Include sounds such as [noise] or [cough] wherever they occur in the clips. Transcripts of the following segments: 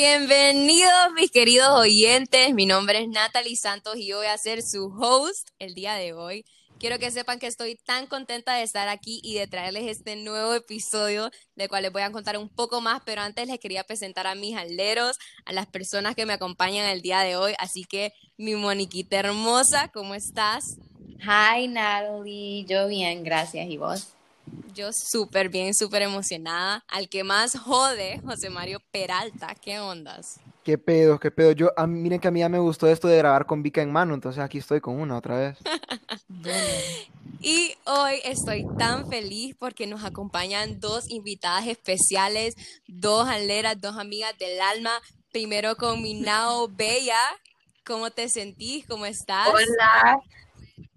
Bienvenidos mis queridos oyentes, mi nombre es Natalie Santos y voy a ser su host el día de hoy. Quiero que sepan que estoy tan contenta de estar aquí y de traerles este nuevo episodio, del cual les voy a contar un poco más, pero antes les quería presentar a mis alderos, a las personas que me acompañan el día de hoy. Así que, mi Moniquita hermosa, ¿cómo estás? Hi Natalie, yo bien, gracias. ¿Y vos? Yo súper bien, súper emocionada. Al que más jode, José Mario Peralta, ¿qué ondas? Qué pedo, qué pedo. Yo, a miren que a mí ya me gustó esto de grabar con Vika en mano, entonces aquí estoy con una otra vez. [laughs] y hoy estoy tan feliz porque nos acompañan dos invitadas especiales, dos aleras, dos amigas del alma. Primero con mi Nao Bella. ¿Cómo te sentís? ¿Cómo estás? Hola,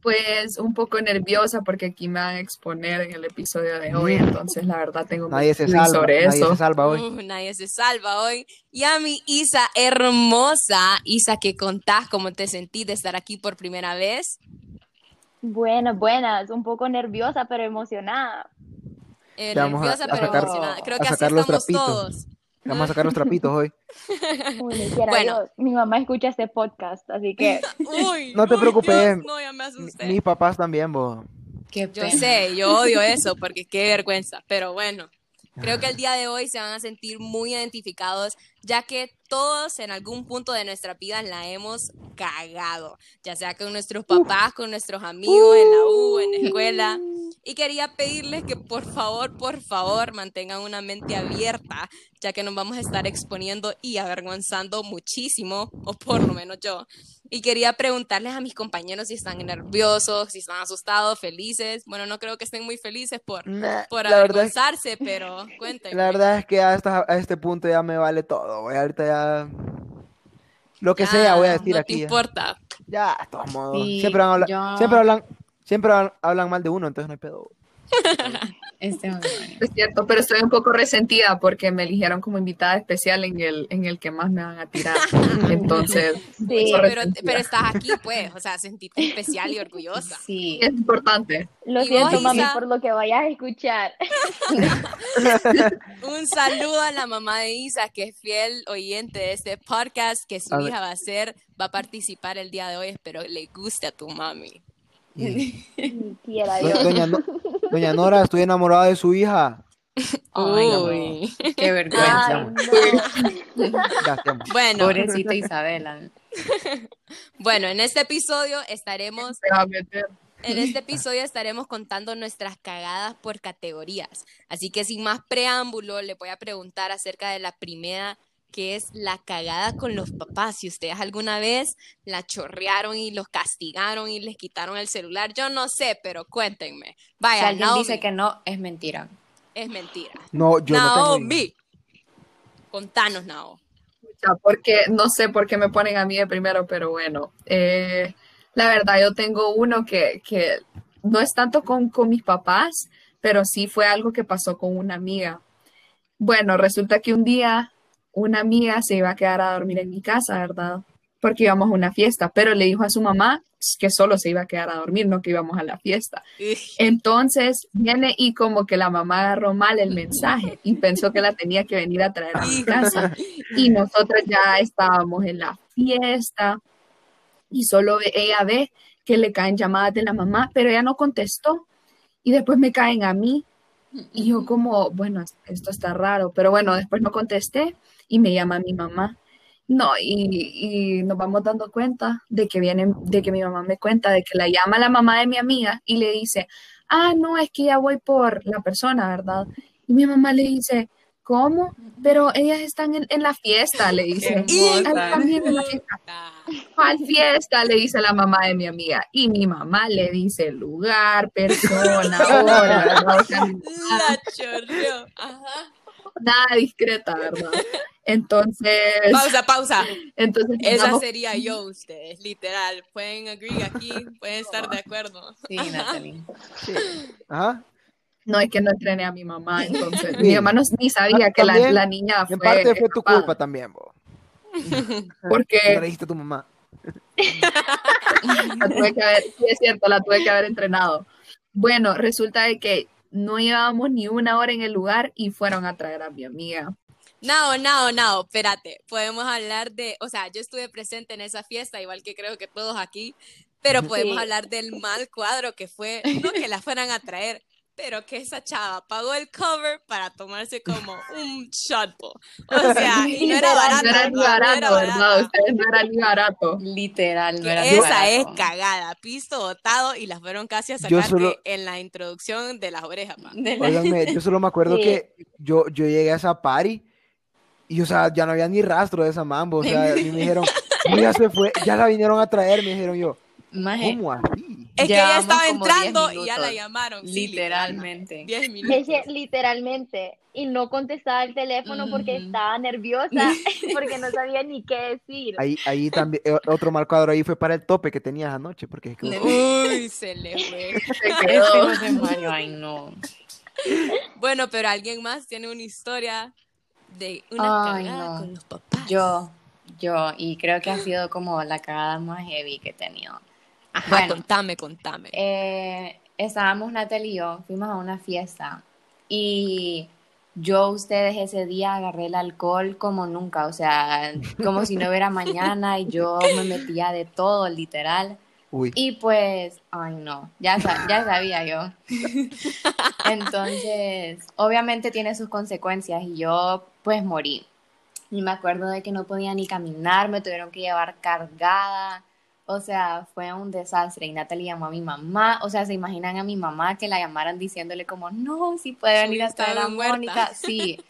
pues un poco nerviosa porque aquí me van a exponer en el episodio de hoy, entonces la verdad tengo nadie se salva, sobre nadie Se salva hoy. Uh, nadie se salva hoy. Y a mi Isa hermosa, Isa, ¿qué contás? ¿Cómo te sentís de estar aquí por primera vez? Buenas, buenas, un poco nerviosa pero emocionada. Eh, nerviosa pero emocionada. Creo que así estamos todos. Vamos a sacar los trapitos hoy. [laughs] bueno, mi mamá escucha este podcast, así que. [laughs] no te preocupes. Mis papás también, vos. Yo sé, yo [laughs] odio eso porque qué vergüenza, pero bueno. Creo que el día de hoy se van a sentir muy identificados, ya que todos en algún punto de nuestra vida la hemos cagado, ya sea con nuestros papás, con nuestros amigos, en la U, en la escuela. Y quería pedirles que por favor, por favor, mantengan una mente abierta, ya que nos vamos a estar exponiendo y avergonzando muchísimo, o por lo menos yo. Y quería preguntarles a mis compañeros si están nerviosos, si están asustados, felices. Bueno, no creo que estén muy felices por, por avergonzarse, pero cuéntenme. La verdad es [laughs] que a, a este punto ya me vale todo, voy Ahorita ya... Lo que sea voy a decir aquí. No te importa. Ya, de todos modos. siempre, siempre hablan Siempre hablan mal de uno, entonces no hay pedo. [laughs] Este es cierto, pero estoy un poco resentida porque me eligieron como invitada especial en el, en el que más me van a tirar. [laughs] Entonces, sí, pero, pero, estás aquí, pues, o sea, sentiste especial y orgullosa. Sí, es importante. Lo siento, mami, por lo que vayas a escuchar. [laughs] un saludo a la mamá de Isa, que es fiel oyente de este podcast, que su hija va a ser, va a participar el día de hoy. Espero le guste a tu mami. [laughs] Doña, Nora, estoy enamorada de su hija. [laughs] Uy, qué vergüenza. [laughs] bueno, pobrecita Isabela. [laughs] bueno, en este episodio estaremos en este episodio estaremos contando nuestras cagadas por categorías. Así que sin más preámbulo, le voy a preguntar acerca de la primera que es la cagada con los papás. Si ustedes alguna vez la chorrearon y los castigaron y les quitaron el celular, yo no sé, pero cuéntenme. Vaya, si alguien dice que no, es mentira. Es mentira. No, yo no tengo... Contanos, Nao. Porque no sé por qué me ponen a mí de primero, pero bueno. Eh, la verdad, yo tengo uno que, que no es tanto con, con mis papás, pero sí fue algo que pasó con una amiga. Bueno, resulta que un día una amiga se iba a quedar a dormir en mi casa, ¿verdad? Porque íbamos a una fiesta, pero le dijo a su mamá que solo se iba a quedar a dormir, no que íbamos a la fiesta. Entonces viene y como que la mamá agarró mal el mensaje y pensó que la tenía que venir a traer a mi casa. Y nosotros ya estábamos en la fiesta y solo ella ve que le caen llamadas de la mamá, pero ella no contestó. Y después me caen a mí. Y yo como, bueno, esto está raro, pero bueno, después no contesté y me llama mi mamá. No, y, y, nos vamos dando cuenta de que viene, de que mi mamá me cuenta, de que la llama la mamá de mi amiga y le dice, ah, no, es que ya voy por la persona, ¿verdad? Y mi mamá le dice, ¿cómo? Pero ellas están en, en la fiesta, le dice. ¿Y? También en la fiesta. [laughs] ¿Cuál fiesta? Le dice la mamá de mi amiga. Y mi mamá le dice lugar, persona, [laughs] hora. La chorreó. Ajá nada discreta, ¿verdad? Entonces. Pausa, pausa. [laughs] Entonces. Esa sería yo, ustedes, literal. Pueden agree aquí, pueden estar de acuerdo. Sí, Natalie. [laughs] Ajá. No, es que no entrené a mi mamá, entonces. Mi mamá no, ni sabía que la, la, niña fue. En parte fue tu culpa también, vos. [laughs] Porque. ¿Qué dijiste a tu mamá? la tuve que haber, sí, es cierto, la tuve que haber entrenado. Bueno, resulta de que no llevábamos ni una hora en el lugar y fueron a traer a mi amiga. No, no, no, espérate. Podemos hablar de, o sea, yo estuve presente en esa fiesta, igual que creo que todos aquí, pero podemos Sí. hablar del mal cuadro que fue, no que la fueran a traer, pero que esa chava pagó el cover para tomarse como un shot. O [laughs] sea, y no era barato. No era ni ¿verdad? No era barato, ¿verdad? barato. Ustedes no era ni barato. Literal, no era esa es barato. cagada, pisto botado y las fueron casi a sacar solo- en la introducción de las orejas. De la- Óiganme, yo solo me acuerdo [laughs] Sí. que yo, yo llegué a esa party y, o sea, ya no había ni rastro de esa mambo. O sea, y me [laughs] dijeron, "No, ya se fue, ya la vinieron a traer. Me dijeron yo, Maje, ¿cómo así? Es que ella estaba como 10 entrando y ya la llamaron. sí, literalmente. 10 Es minutos. que literalmente, y no contestaba el teléfono porque estaba nerviosa, [laughs] [laughs] porque no sabía ni qué decir. Ahí, ahí también, eh, otro mal cuadro ahí fue para el tope que tenías anoche, porque es que- Uy, se le fue. Se Este quedó. Mario, ay no. Bueno, pero alguien más tiene una historia de una Ay, cagada no. con los papás. Yo, yo, y creo que ha sido como la cagada más heavy que he tenido. Ajá, Bueno. contame, contame. Eh, estábamos Natalie y yo, fuimos a una fiesta y yo, ustedes ese día agarré el alcohol como nunca, o sea, como si no hubiera [laughs] mañana y yo me metía de todo, literal. Uy, Y pues, ay no, ya, sa- ya sabía yo. [laughs] Entonces, obviamente tiene sus consecuencias y yo pues morí. Y me acuerdo de que no podía ni caminar, me tuvieron que llevar cargada. O sea, fue un desastre. Y Natalie llamó a mi mamá. O sea, ¿se imaginan a mi mamá que la llamaran diciéndole como, no, si puede venir a Está traer a bien muerta. Mónica? Sí,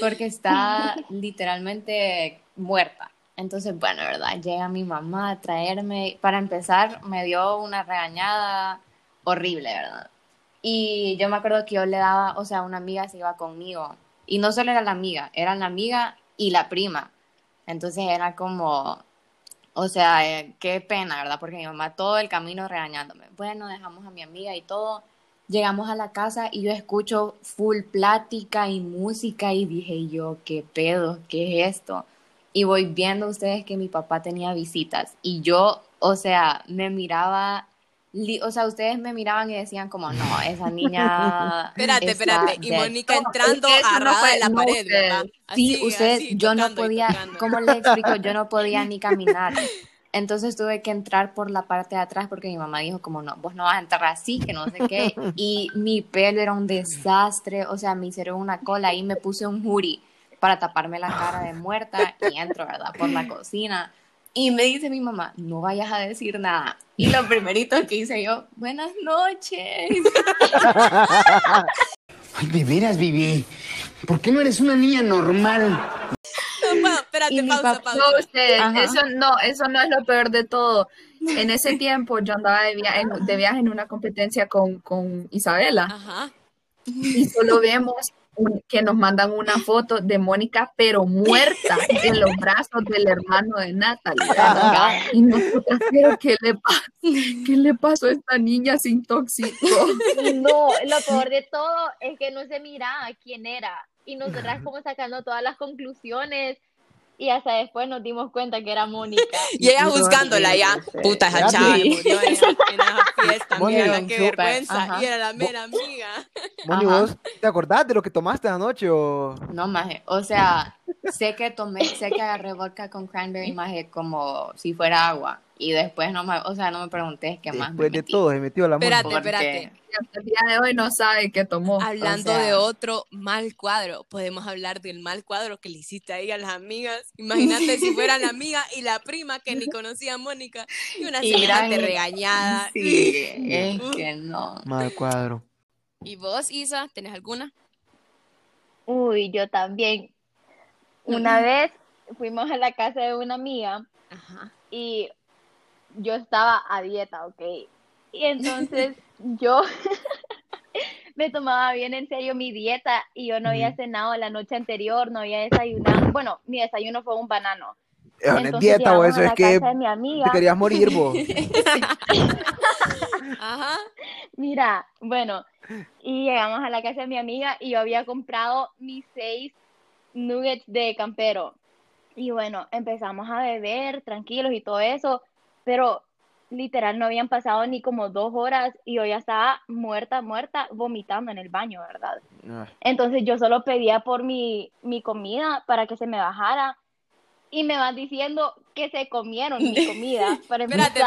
porque está [laughs] literalmente muerta. Entonces, bueno, ¿verdad? Llega mi mamá a traerme. Para empezar, me dio una regañada horrible, ¿verdad? Y yo me acuerdo que yo le daba, o sea, una amiga se iba conmigo. Y no solo era la amiga, era la amiga y la prima. Entonces era como, o sea, eh, qué pena, ¿verdad? Porque mi mamá todo el camino regañándome. Bueno, dejamos a mi amiga y todo. Llegamos a la casa y yo escucho full plática y música y dije yo, ¿qué pedo? ¿Qué es esto? Y voy viendo ustedes que mi papá tenía visitas y yo, o sea, me miraba, o sea, ustedes me miraban y decían como, no, esa niña... [laughs] Espérate, espérate. Y dead". Mónica entrando eso no de la no pared, ustedes. ¿verdad? Sí, Así, usted, así, yo no podía. ¿cómo le explico? Yo no podía ni [laughs] caminar. Entonces tuve que entrar por la parte de atrás porque mi mamá dijo como no, vos no vas a entrar así, que no sé qué. [laughs] Y mi pelo era un desastre, o sea, me hicieron una cola y me puse un jury para taparme la cara de muerta y entro, ¿verdad? Por la cocina. Y me dice mi mamá, no vayas a decir nada. Y lo primerito que hice yo, buenas noches. Ay, de veras, Vivi. ¿Por qué no eres una niña normal? No, pa- espérate, pausa, papá- pausa. No, ustedes, eso no, eso no es lo peor de todo. En ese tiempo yo andaba de viaje, de viaje en una competencia con, con Isabela Ajá. y solo vemos un- que nos mandan una foto de Mónica, pero muerta, en los brazos del hermano de Natalie. Y nosotros, pero ¿qué le? ¿Qué le pasó a esta niña? Se intoxicó. Y no, lo peor de todo es que no se miraba quién era. Y nosotras como sacando todas las conclusiones. Y hasta después nos dimos cuenta que era Mónica. [laughs] Y ella Puto juzgándola ya. Puta, esa chava sí. murió en esa, en esa fiesta. Moni, Mira, qué vergüenza. ajá. Y era la mera amiga. Moni, Ajá. ¿vos te acordás de lo que tomaste anoche o...? No, maje. O sea, sé que tomé, sé que agarré vodka con cranberry, maje, como si fuera agua. Y después no me, o sea, no me pregunté qué más me Después de metí. todo, se metió la Moni. Espérate, Porque- espérate. Hasta el día de hoy no sabe qué tomó. Hablando sea- de otro mal cuadro, podemos hablar del mal cuadro que le hiciste ahí a las amigas. Imagínate si fuera la amiga y la prima que ni conocía a Mónica y una Y semejante gran- regañada. Sí, [laughs] es que no. Mal cuadro. ¿Y vos, Isa, tenés alguna? Uy, yo también. Una vez fuimos a la casa de una amiga Ajá. y yo estaba a dieta, ¿ok? Y entonces [laughs] yo [laughs] me tomaba bien en serio mi dieta y yo no había cenado la noche anterior, no había desayunado. Bueno, mi desayuno fue un banano. ¿no es Entonces dieta o eso a es que te querías morir vos. [laughs] Ajá. Mira, bueno, y llegamos a la casa de mi amiga y yo había comprado mis seis nuggets de campero. Y bueno, empezamos a beber tranquilos y todo eso, pero literal no habían pasado ni como dos horas y yo ya estaba muerta, muerta, vomitando en el baño, ¿verdad? Ah, Entonces yo solo pedía por mi, mi comida para que se me bajara y me van diciendo que se comieron mi comida [laughs] para Espérate.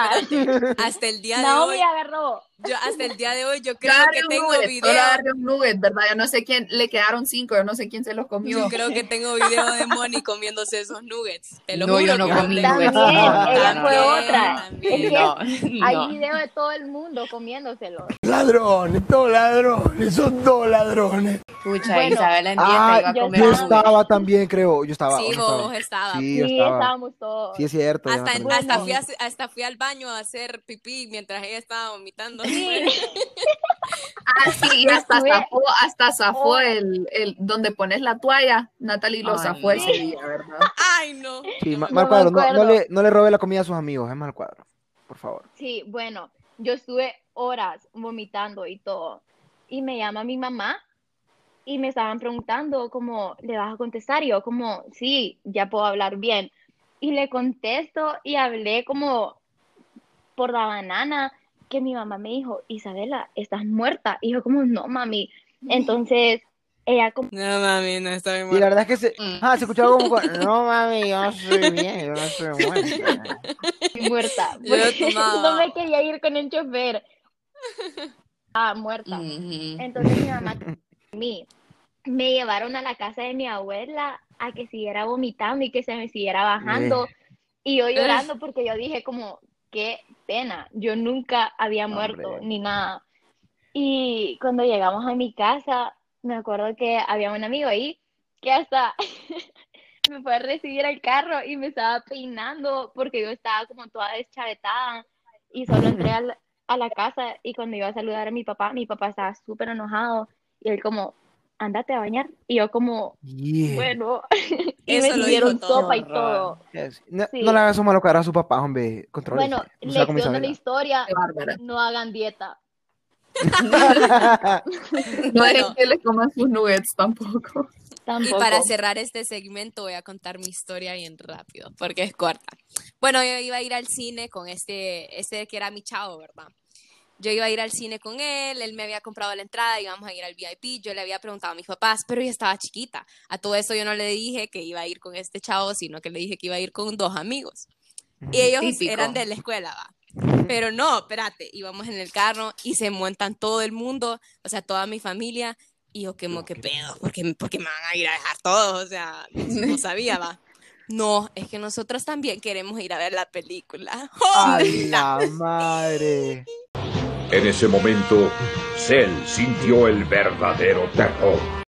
[laughs] Hasta el día de Naomi hoy, agarró. yo hasta el día de hoy yo creo que tengo nugget, video. agarré un nugget, ¿verdad? Yo no sé quién, le quedaron cinco, yo no sé quién se los comió. Yo creo que tengo video de Moni comiéndose esos nuggets. Te lo No, juro yo no comí tengo. nuggets. También, No, ella fue también, otra. también. Es que No, hay video de todo el mundo comiéndoselo. Ladrones, todos ladrones, son dos ladrones. Pucha, Bueno. Isabela en dieta Ah, iba a yo comer yo estaba también, creo. Yo estaba. Sí, vos estabas. Sí, Sí, estaba. estábamos todos. Sí, es cierto. Hasta, hasta, fui a, hasta fui al baño a hacer pipí mientras ella estaba vomitando. [laughs] Ah, sí, [laughs] y hasta zafó, hasta zafó Oh. el, el donde pones la toalla. Natalie lo Ay, zafó no. ese día, ¿verdad? Ay, no. Sí, No mal cuadro. No, no le, no le robe la comida a sus amigos, es mal cuadro. Por favor. Sí, bueno, yo estuve horas vomitando y todo. Y me llama mi mamá y me estaban preguntando como, ¿le vas a contestar? Y yo como, sí, ya puedo hablar bien. Y le contesto y hablé como por la banana que mi mamá me dijo, Isabela, estás muerta. Y yo como, no, mami. Entonces, ella como, No, mami, no estoy Y la verdad es que se, Mm. ah, se escuchaba como, no mami, yo no estoy bien, yo no estoy [laughs] muerta. muerta. Porque [laughs] no me quería ir con el chofer. Ah, muerta. Entonces mi mamá y mí me llevaron a la casa de mi abuela a que siguiera vomitando y que se me siguiera bajando. Y yo llorando porque yo dije como, qué pena, yo nunca había muerto Hombre. ni nada. Y cuando llegamos a mi casa, me acuerdo que había un amigo ahí que hasta [laughs] me fue a recibir al carro y me estaba peinando porque yo estaba como toda deschavetada y solo entré al- a la casa y cuando iba a saludar a mi papá, mi papá estaba súper enojado y él como, ándate a bañar. Y yo como, Yeah. bueno, [laughs] y Eso me todo. sopa y todo. Yes. No, Sí. no le hagas un malo cara a su papá, hombre. Contrólese. Bueno, No lección de la historia, no hagan dieta. [laughs] No Bueno. dejen que le coman sus nuggets tampoco. Y Tampoco. para cerrar este segmento voy a contar mi historia bien rápido, porque es corta. Bueno, yo iba a ir al cine con este, este que era mi chavo, ¿verdad? Yo iba a ir al cine con él, él me había comprado la entrada, íbamos a ir al VIP, yo le había preguntado a mis papás, pero yo estaba chiquita. A todo eso yo no le dije que iba a ir con este chavo, sino que le dije que iba a ir con dos amigos. Y ellos Típico. eran de la escuela, va. Pero no, espérate, íbamos en el carro y se montan todo el mundo, o sea, toda mi familia, y yo ¿qué pedo? ¿Por qué, por qué me van a ir a dejar todos? O sea, no sabía, va. No, es que nosotros también queremos ir a ver la película. [laughs] Ay, la madre. En ese momento, Cell sintió el verdadero terror.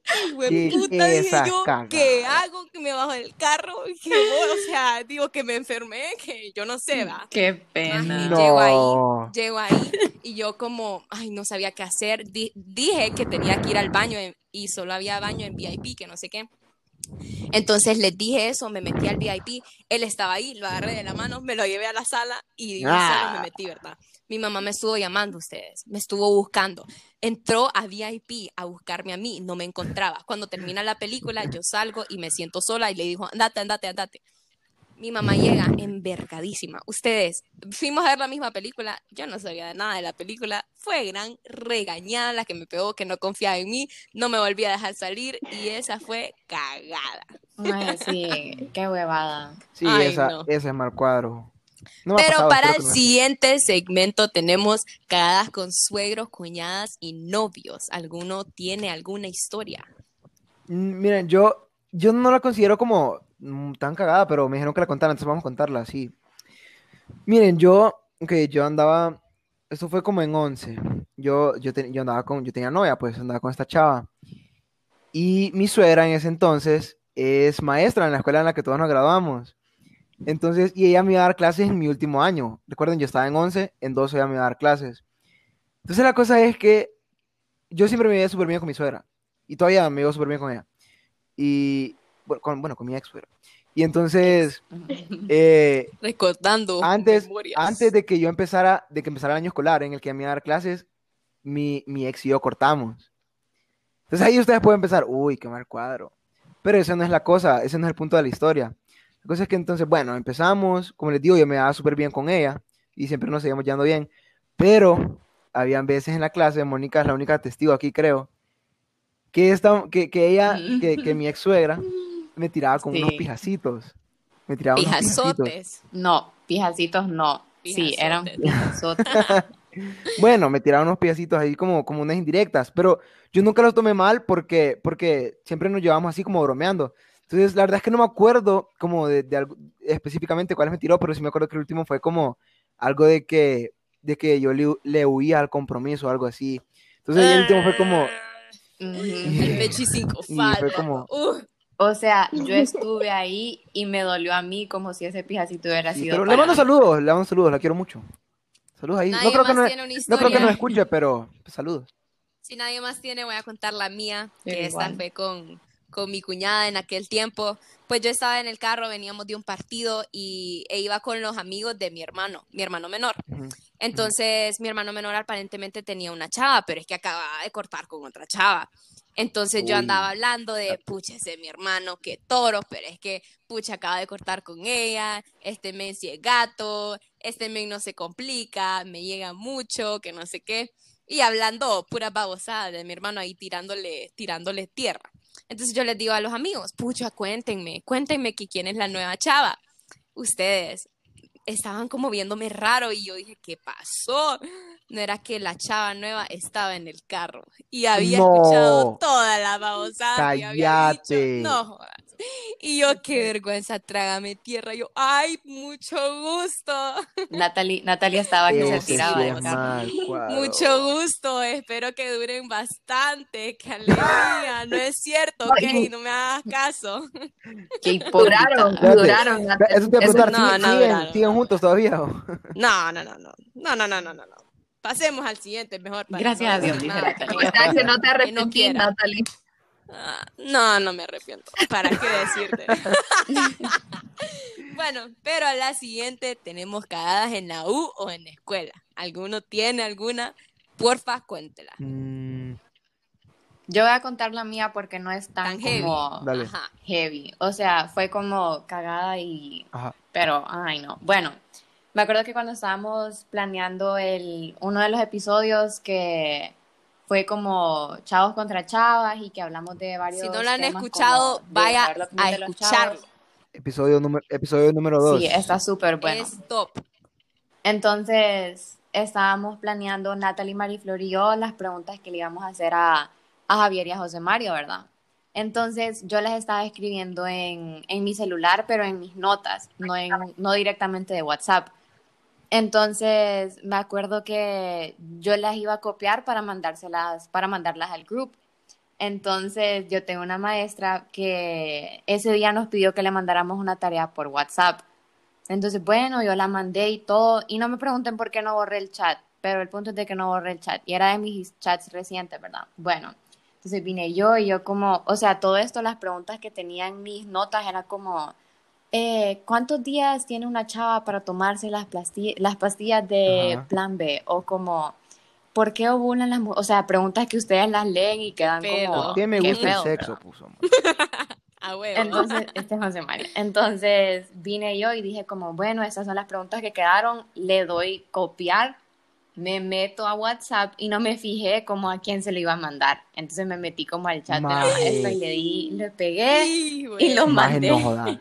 Güey, ¿Qué puta, dije yo, cagada? ¿qué hago? Que me bajo del carro, [laughs] que o sea, digo que me enfermé, que yo no sé, va. Qué pena. No. Llego ahí, llego ahí y yo como, ay, no sabía qué hacer. Di- dije que tenía que ir al baño en- y solo había baño en VIP, que no sé qué. Entonces les dije eso, me metí al VIP, él estaba ahí, lo agarré de la mano, me lo llevé a la sala y Ah. solo me metí, ¿verdad? Mi mamá me estuvo llamando ustedes, me estuvo buscando. Entró a VIP a buscarme a mí, no me encontraba. Cuando termina la película, yo salgo y me siento sola y le dijo, andate, andate, andate. Mi mamá llega envergadísima. Ustedes, fuimos a ver la misma película. Yo no sabía de nada de la película. Fue gran regañada la que me pegó, que no confiaba en mí. No me volví a dejar salir y esa fue cagada. Ay, sí, qué huevada. Sí, Ay, esa, no. ese es mal cuadro. No Pero pasado, para el siguiente segmento tenemos cagadas con suegros, cuñadas y novios. ¿Alguno tiene alguna historia? Mm, Miren, yo, yo no la considero como mm, tan cagada, pero me dijeron que la contara, entonces vamos a contarla así. Miren, yo, que yo andaba, esto fue como en 11. Yo, yo, yo andaba con, yo tenía novia, pues andaba con esta chava. Y mi suegra en ese entonces es maestra en la escuela en la que todos nos graduamos. Entonces, y ella me iba a dar clases en mi último año. Recuerden, yo estaba en 11, en 12 ella me iba a dar clases. Entonces la cosa es que yo siempre me iba súper bien con mi suegra. Y todavía me iba súper bien con ella. Y, bueno, con, bueno, con mi ex suegra. Y entonces, [laughs] eh, Recordando antes, memorias. antes de que yo empezara, de que empezara el año escolar en el que ella me iba a dar clases, mi, mi ex y yo cortamos. Entonces ahí ustedes pueden pensar, uy, qué mal cuadro. Pero esa no es la cosa, ese no es el punto de la historia. La cosa es que entonces, bueno, empezamos, como les digo, yo me daba súper bien con ella, y siempre nos seguíamos llevando bien. Pero habían veces en la clase, Mónica es la única testigo aquí, creo, que, esta, que, que ella, que, que mi ex suegra, me tiraba con unos pijacitos. Me tiraba unos pijacitos. Pijazotes. No, pijacitos no. Sí, eran Pijazotes. pijazotes. [laughs] Bueno, me tiraban unos pijacitos ahí como, como unas indirectas, pero yo nunca los tomé mal porque, porque siempre nos llevamos así como bromeando. Entonces, la verdad es que no me acuerdo como de, de algo, específicamente cuáles me tiró, pero sí me acuerdo que el último fue como algo de que, de que yo le, le huía al compromiso o algo así. Entonces, el último fue como... El pechi cinco Y [laughs] fue falta. como- Uh, O sea, yo estuve ahí y me dolió a mí como si ese pijacito hubiera Sí, sido pero le mando mí. saludos, le mando saludos, la quiero mucho. Saludos ahí. nadie No creo, que no, tiene una no creo que historia. nos escuche, pero pues, saludos. Si nadie más tiene, voy a contar la mía, que esta fue con, con mi cuñada en aquel tiempo. Pues yo estaba en el carro, veníamos de un partido y e iba con los amigos de mi hermano, mi hermano menor. Entonces, mi hermano menor aparentemente tenía una chava, pero es que acababa de cortar con otra chava. Entonces yo andaba hablando de, pucha, ese es mi hermano, qué toro, pero es que, pucha, acaba de cortar con ella, este men sí es gato, este men no se complica, me llega mucho, que no sé qué. Y hablando pura babosada de mi hermano ahí tirándole, tirándole tierra. Entonces yo les digo a los amigos, pucha, cuéntenme, cuéntenme que quién es la nueva chava. Ustedes estaban como viéndome raro y yo dije, ¿qué pasó? No era que la chava nueva estaba en el carro y había escuchado No. toda la babosada que había dicho. No jodas. Y yo, qué vergüenza, trágame tierra. Yo, ay, mucho gusto. [laughs] Natalie, Natalia estaba que se tiraba mal cuadro. Mucho gusto, espero que duren bastante, qué alegría, no es cierto, Ay. ok, no me hagas caso. [laughs] Hipócrita. Duraron, duraron. Eso te iba a preguntar, no, ¿siguen, no, siguen- no, no. siguen juntos todavía? no, no, no, no, no, no, no, no, no. Pasemos al siguiente mejor. para Gracias no a Dios, dice. Natalia. Que no te Que no. Natalie. Ah, no, no me arrepiento. ¿Para qué decirte? [laughs] bueno, pero a la siguiente tenemos cagadas en la U o en la escuela. ¿Alguno tiene alguna? Porfa, cuéntela. Mm, Yo voy a contar la mía porque no es tan, Tan heavy. como Dale. Ajá. heavy. O sea, fue como cagada y ajá. Pero, ay, no. Bueno, me acuerdo que cuando estábamos planeando el, uno de los episodios que fue como chavos contra chavas y que hablamos de varios Si no lo han escuchado, vaya a escucharlo. Episodio número, episodio número 2. Sí, está súper bueno. Es top. Entonces, estábamos planeando Natalie, Mariflor y yo las preguntas que le íbamos a hacer a, a Javier y a José Mario, ¿verdad? Entonces, yo las estaba escribiendo en, en mi celular, pero en mis notas, no, en, no directamente de WhatsApp. Entonces, me acuerdo que yo las iba a copiar para mandárselas, para mandarlas al grupo. Entonces, yo tengo una maestra que ese día nos pidió que le mandáramos una tarea por WhatsApp. Entonces, bueno, yo la mandé y todo, y no me pregunten por qué no borré el chat, pero el punto es de que no borré el chat, y era de mis chats recientes, ¿verdad? Bueno, entonces vine yo y yo como, o sea, todo esto, las preguntas que tenía en mis notas era como, eh, ¿cuántos días tiene una chava para tomarse las, plasti- las pastillas de Ajá. plan B? O como, ¿por qué ovulan las mujeres? O sea, preguntas que ustedes las leen y quedan pedo. como, ¿Por qué me qué gusta el feo, sexo? Puso. [laughs] A huevo. Entonces, este es José Mario. Entonces vine yo y dije como, bueno, estas son las preguntas que quedaron, le doy copiar, me meto a WhatsApp y no me fijé como a quién se lo iba a mandar. Entonces me metí como al chat de la Mae. maestra y le di, le pegué Sí, y lo mandé. [laughs] no jodas.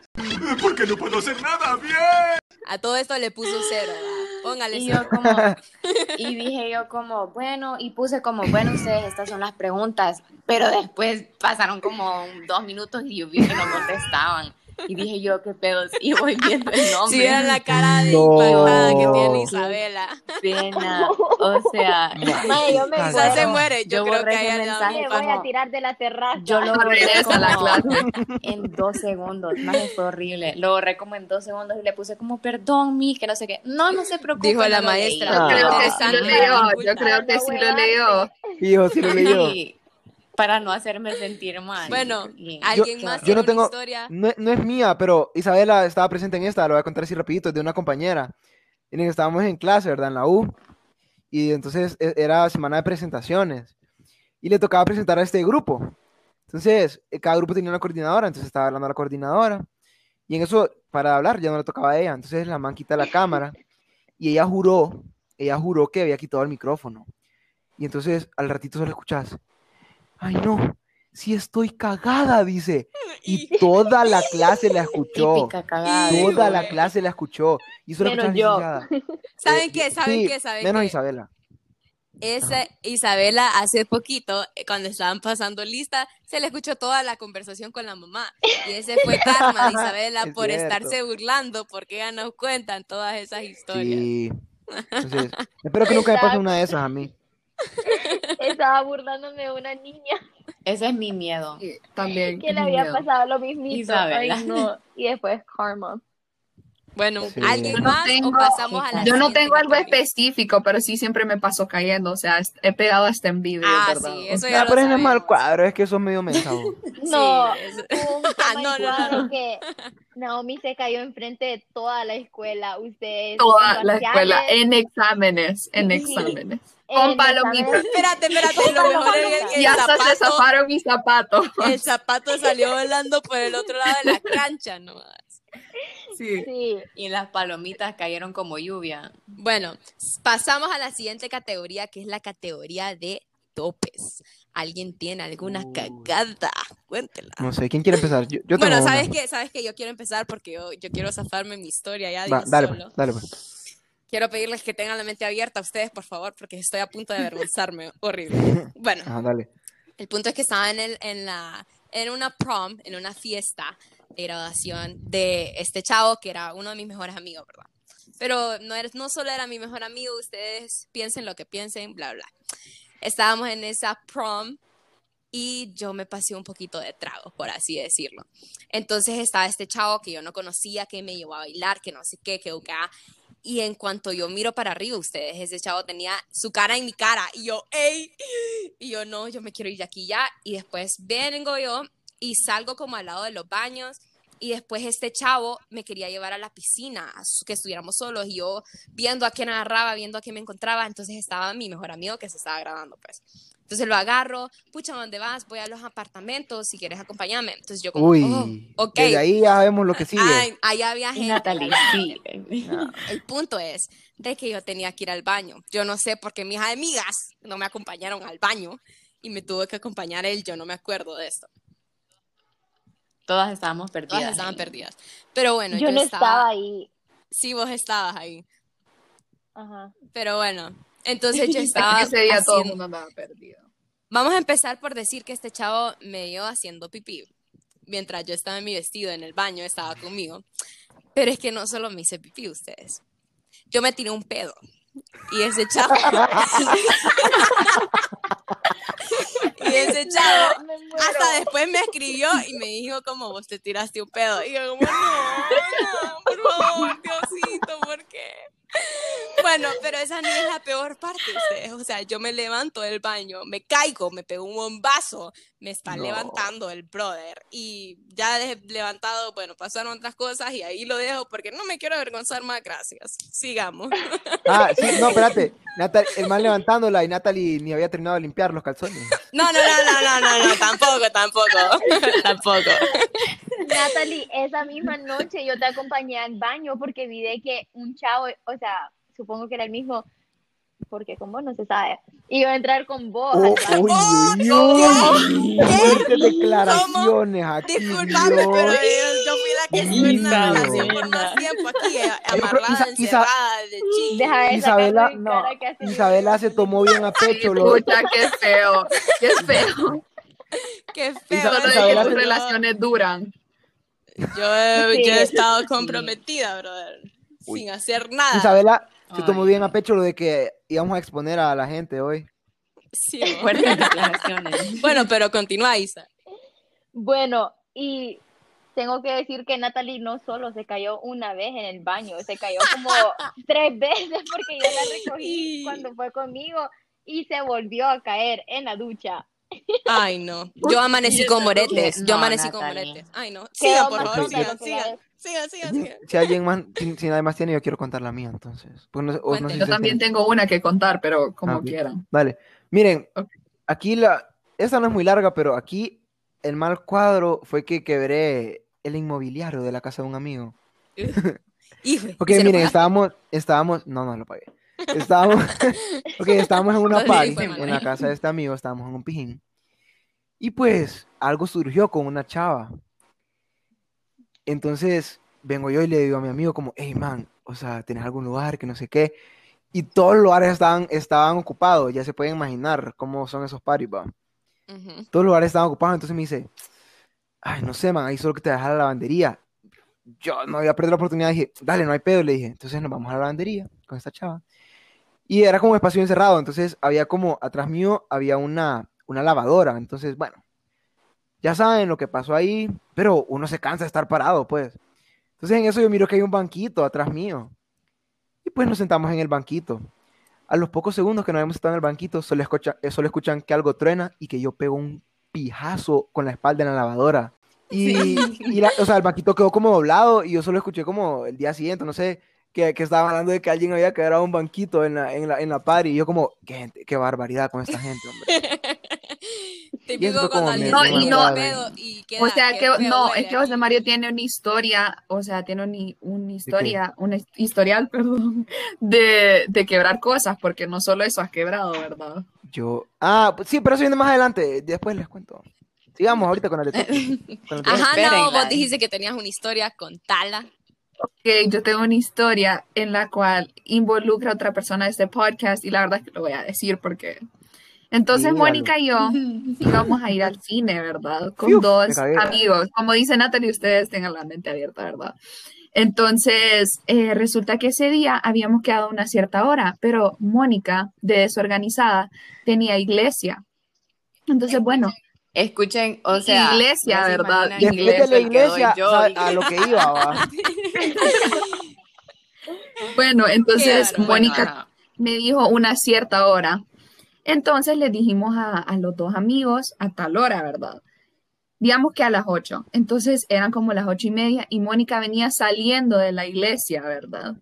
A todo esto le puso cero. Póngale Y cero. yo como, [laughs] y dije yo como, bueno, y puse como, bueno, ustedes, estas son las preguntas, pero después pasaron como dos minutos y yo vi que no contestaban. Y dije yo, qué pedos, y voy viendo el [laughs] nombre. Si vieran la cara de No. impactada que tiene Isabela. pena, [laughs] o sea, Mae, yo me Ay, Quizás se muere. Yo, Yo creo que da mensaje, voy como- a tirar de la terraza. yo lo borré a la como clase. en dos segundos, más fue horrible. Lo borré como en dos segundos y le puse como, perdón, mi, que no sé qué. No, no se preocupe. Dijo la no lo leí". maestra. Yo creo que sí lo leyó. Yo creo que sí lo leyó. Hijo, sí lo leyó. Para no hacerme sentir mal. Bueno, Y- ¿alguien Yo- más yo tiene no una tengo- historia? No, es- no es mía, pero Isabela estaba presente en esta, lo voy a contar así rapidito, es de una compañera. Que estábamos en clase, ¿verdad? En la U. Y entonces e- era semana de presentaciones. Y le tocaba presentar a este grupo. Entonces, eh, cada grupo tenía una coordinadora, entonces estaba hablando a la coordinadora. Y en eso, para hablar, ya no le tocaba a ella. Entonces la man quita la cámara y ella juró, ella juró que había quitado el micrófono. Y entonces al ratito solo escuchás, ay no, si estoy cagada, dice. [laughs] Y toda la [laughs] clase la escuchó. Cagada. Toda la clase la escuchó. Y solo Menos yo. [laughs] ¿Saben Eh, qué? ¿Saben sí, qué? ¿Saben Menos qué? Isabela. Esa Isabela hace poquito, eh, cuando estaban pasando lista, se le escuchó toda la conversación con la mamá. Y ese fue karma de Isabela Es por cierto. estarse burlando, porque ella nos cuentan todas esas historias. Sí. Entonces, espero que nunca me pase una de esas a mí. [laughs] Estaba burlándome de una niña Ese es mi miedo. Sí, también. que es le había miedo. pasado lo mismito. Ay, no. Y después karma. Bueno, Sí. ¿alguien Yo no más tengo- o pasamos a la Yo no tengo algo específico, pero sí siempre me paso cayendo. O sea, he pegado hasta en vídeo, Ah, ¿verdad? sí, eso ya Ah, pero es mal cuadro, es que sos medio mensaje. [laughs] No, Sí, es- un [laughs] Ah, no, no, no, que Naomi se cayó enfrente de toda la escuela. Ustedes. toda la escuela, en exámenes, en exámenes. Con palomitas. exámenes. Espérate, espérate, lo mejor es que Y el hasta se zapato, zafaron mis zapatos. el zapato salió volando por el otro lado de la [laughs] cancha, ¿no? Sí. Sí. Y las palomitas cayeron como lluvia. Bueno, pasamos a la siguiente categoría, que es la categoría de topes. ¿Alguien tiene alguna cagada? Cuéntela. No sé, ¿quién quiere empezar? Yo, yo tengo Bueno. ¿sabes qué? ¿Sabes qué? Yo quiero empezar porque yo, yo quiero zafarme mi historia ya Va, dale, solo. pues, dale, pues. Quiero pedirles que tengan la mente abierta a ustedes, por favor, porque estoy a punto de avergonzarme. [laughs] Horrible. Bueno, Ajá, dale. el punto es que estaba en, el, en, la, en una prom, en una fiesta de graduación de este chavo que era uno de mis mejores amigos, ¿verdad? Pero no, era, no solo era mi mejor amigo, ustedes piensen lo que piensen, bla, bla. Estábamos en esa prom y yo me pasé un poquito de trago, por así decirlo. Entonces estaba este chavo que yo no conocía, que me llevó a bailar, que no sé qué, que acá. Y en cuanto yo miro para arriba, ustedes, ese chavo tenía su cara en mi cara. Y yo, ¡ey! Y yo, no, yo me quiero ir de aquí ya. Y después vengo yo y salgo como al lado de los baños. Y después este chavo me quería llevar a la piscina, que estuviéramos solos. Y yo viendo a quién agarraba, viendo a quién me encontraba. Entonces estaba mi mejor amigo que se estaba grabando, pues. Entonces lo agarro, pucha, ¿dónde vas? Voy a los apartamentos, si quieres acompañarme. Entonces yo como, Uy, oh, ok. desde ahí ya sabemos lo que sigue. Ay, allá había gente. Verdad. sí. El punto es de que yo tenía que ir al baño. Yo no sé por qué mis amigas no me acompañaron al baño y me tuvo que acompañar él. Yo no me acuerdo de esto. Todas estábamos perdidas. Todas estaban ahí. perdidas. Pero bueno, Yo yo, no estaba... estaba ahí. Sí, vos estabas ahí. Ajá. Pero bueno, entonces [laughs] yo Es estaba ese día todo el haciendo- mundo andaba perdido. Vamos a empezar por decir que este chavo me dio haciendo pipí. Mientras yo estaba en mi vestido en el baño, estaba conmigo. Pero es que no solo me hice pipí ustedes. Yo me tiré un pedo. Y ese chavo. [laughs] [laughs] y ese chavo hasta después me escribió y me dijo como vos te tiraste un pedo. Y yo como, no, no, por favor, Diosito, ¿por qué? Bueno, pero esa no es la peor parte, ustedes. O sea, yo me levanto del baño, me caigo, me pego un bombazo, me está No. levantando el brother. Y ya levantado, bueno, pasaron otras cosas y ahí lo dejo porque no me quiero avergonzar más. Gracias. Sigamos. Ah, sí, no, espérate. Natal, el man levantándola y Natalie ni había terminado de limpiar los calzones. No, no, no, no, no, no, no, tampoco, tampoco. [laughs] tampoco. Natalie, esa misma noche yo te acompañé al baño porque vi de que un chavo, o sea, supongo que era el mismo, porque con vos no se sabe, iba a entrar con vos. Oh, baño. uy, uy. Fuertes declaraciones aquí. Disculpame, Dios. pero yo, yo fui la que estuve en la Isabela. relación por más tiempo aquí, eh, amarrada, encerrada, de. Deja de Isabela, no, Isabela se tomó bien a pecho. Lo, Escucha, qué feo, qué feo. Qué feo. Isa- Solo de Isabela que tus relaciones duran. Yo, he- Sí. yo he estado comprometida, brother, sin hacer nada. Isabela se tomó bien a pecho lo de que íbamos a exponer a la gente hoy. Sí. [laughs] Fuertes declaraciones. bueno, pero continúa, Isa. Bueno, y tengo que decir que Natalie no solo se cayó una vez en el baño, se cayó como [laughs] tres veces porque yo la recogí cuando fue conmigo y se volvió a caer en la ducha. Ay, no. [laughs] Yo amanecí con moretes. Yo No, amanecí con moretes. Ay, no. Sigan, por favor, sigan, sigan. Sigan, sigan, sigan. Si alguien más, si, si nadie más tiene, yo quiero contar la mía entonces. Pues no sé- o no sé Cuéntenlo. si Yo también tienen. tengo una que contar, pero como Ah, quieran. Dale. Miren, aquí la. Esta no es muy larga, pero aquí el mal cuadro fue que quebré el inmobiliario de la casa de un amigo. [laughs] Hijo, [laughs] Ok, ¿y se lo miren, estábamos, estábamos, no, no lo pagué. Estábamos, [laughs] ok, estábamos en una party en la casa de este amigo, estábamos en un pijín. Y pues, algo surgió con una chava. Entonces, vengo yo y le digo a mi amigo como, hey, man, o sea, ¿tienes algún lugar que no sé qué? Y todos los lugares estaban, estaban ocupados, ya se pueden imaginar cómo son esos parties, va. Todos los lugares estaban ocupados, entonces me dice, ay, no sé, man, ahí solo que te dejar la lavandería. Yo no había perdido la oportunidad, dije, dale, no hay pedo, le dije. Entonces nos vamos a la lavandería con esta chava. Y era como un espacio encerrado, entonces había como, atrás mío había una, una lavadora, entonces, bueno, ya saben lo que pasó ahí, pero uno se cansa de estar parado, pues. Entonces en eso yo miro que hay un banquito atrás mío. Y pues nos sentamos en el banquito. A los pocos segundos que nos hemos estado en el banquito, solo, escucha- eh, solo escuchan que algo truena y que yo pego un pijazo con la espalda en la lavadora. Y, y la- o sea, el banquito quedó como doblado y yo solo escuché como el día siguiente, no sé, que, que estaban hablando de que alguien había quebrado un banquito en la, en la, en la party. Y yo como, qué gente, qué barbaridad con esta gente, hombre. [laughs] Típico cuando alguien No, y no- y queda, O sea que feo no, es que José. Mario tiene una historia, o sea, tiene un, una historia, un his- historial, [laughs] perdón, de, de quebrar cosas, porque no solo eso has quebrado, ¿verdad? Yo, ah, pues sí, pero eso viene más adelante, después les cuento. Sigamos ahorita con el [laughs] con el Ajá, no, vos dijiste que tenías una historia con Tala. Que yo tengo una historia en la cual involucra a otra persona de este podcast y la verdad es que lo voy a decir porque... Entonces Dígalo. Mónica y yo [laughs] íbamos a ir al cine, ¿verdad? Con me dos amigos. Como dice Natalie, ustedes tengan la mente abierta, ¿verdad? Entonces, eh, resulta que ese día habíamos quedado a una cierta hora, pero Mónica, de desorganizada, tenía iglesia. Entonces, bueno, Escuchen, o sea, Iglesia, ¿verdad? de la iglesia, yo. ¿sabe? a lo que iba, va. [laughs] [laughs] bueno, entonces Qué. Mónica me dijo una cierta hora. Entonces le dijimos a, a los dos amigos a tal hora, ¿verdad? Digamos que a las ocho. Entonces eran como las ocho y media y Mónica venía saliendo de la iglesia, ¿verdad?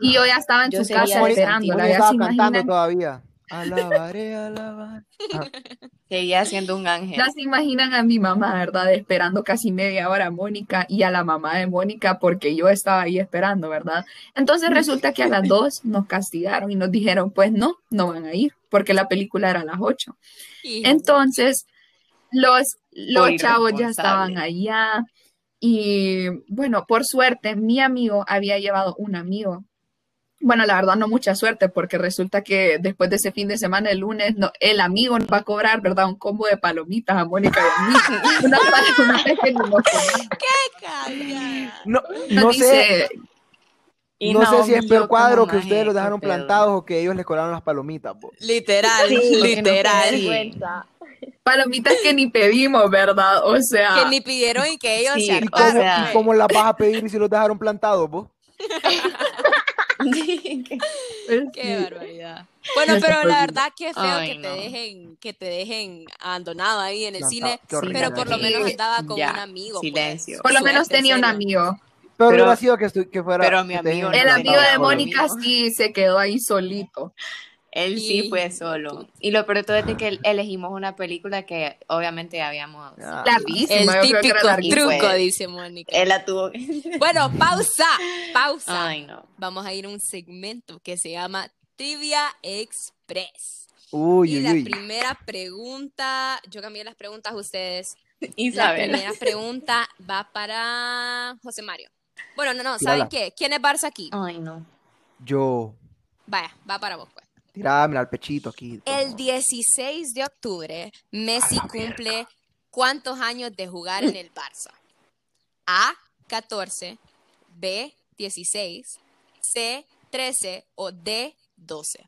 Y yo ya estaba en Yo su casa. Mónica Ya estaba cantando todavía. Alabaré, alabaré. Ah, [laughs] Seguía siendo un ángel. ya se imaginan a mi mamá, ¿verdad? Esperando casi media hora a Mónica y a la mamá de Mónica porque yo estaba ahí esperando, ¿verdad? Entonces resulta que a las dos nos castigaron y nos dijeron, pues no, no van a ir porque la película era a las ocho. Entonces, los, los Muy chavos ya estaban allá y bueno, por suerte, mi amigo había llevado un amigo. Bueno, la verdad no mucha suerte porque resulta que después de ese fin de semana, el lunes, no, el amigo nos va a cobrar, ¿verdad? Un combo de palomitas a Mónica y a mí. [laughs] Unas palomitas que nos comimos. Calla. No, no sé, Y no sé si es peor cuadro que ustedes los qué dejaron plantados o que ellos les cobraron las palomitas, po. Literal, Sí, porque no literal. qué palomitas que ni pedimos, ¿verdad? O sea, Que ni pidieron y que ellos Sí, se ¿Y cómo, sea- y cómo las vas a pedir si los dejaron plantados, vos? [laughs] pues, [laughs] Qué sí. barbaridad. Bueno, pero la bien. verdad que feo Ay, que te no. dejen, que te dejen abandonado ahí en el cine, pero por lo menos andaba con Ya, un amigo. pues. silencio. Por lo menos tenía un amigo. Pero, Pero- hubiera sido que, que fuera. pero mi amigo El amigo de. Mónica sí se quedó ahí solito. Él sí fue solo. Y lo peor de todo es que elegimos una película que obviamente habíamos Ah. Larguísima, El típico truco, Fue- dice Mónica. Él la tuvo. [laughs] Bueno, pausa, pausa. Ay, no. Vamos a ir a un segmento que se llama Trivia Express. Uy, y uy, la uy. primera pregunta, yo cambié las preguntas a ustedes. [laughs] La Isabel. primera pregunta va para José Mario. Bueno, no, no. ¿saben qué? ¿Quién es Barça aquí? Ay, no. Yo. Vaya, va para vos, pues. Tirámela al pechito aquí. El 16 de octubre, Messi cumple ¿cuántos años de jugar en el Barça? A, 14, B, 16, C, 13 o D, 12.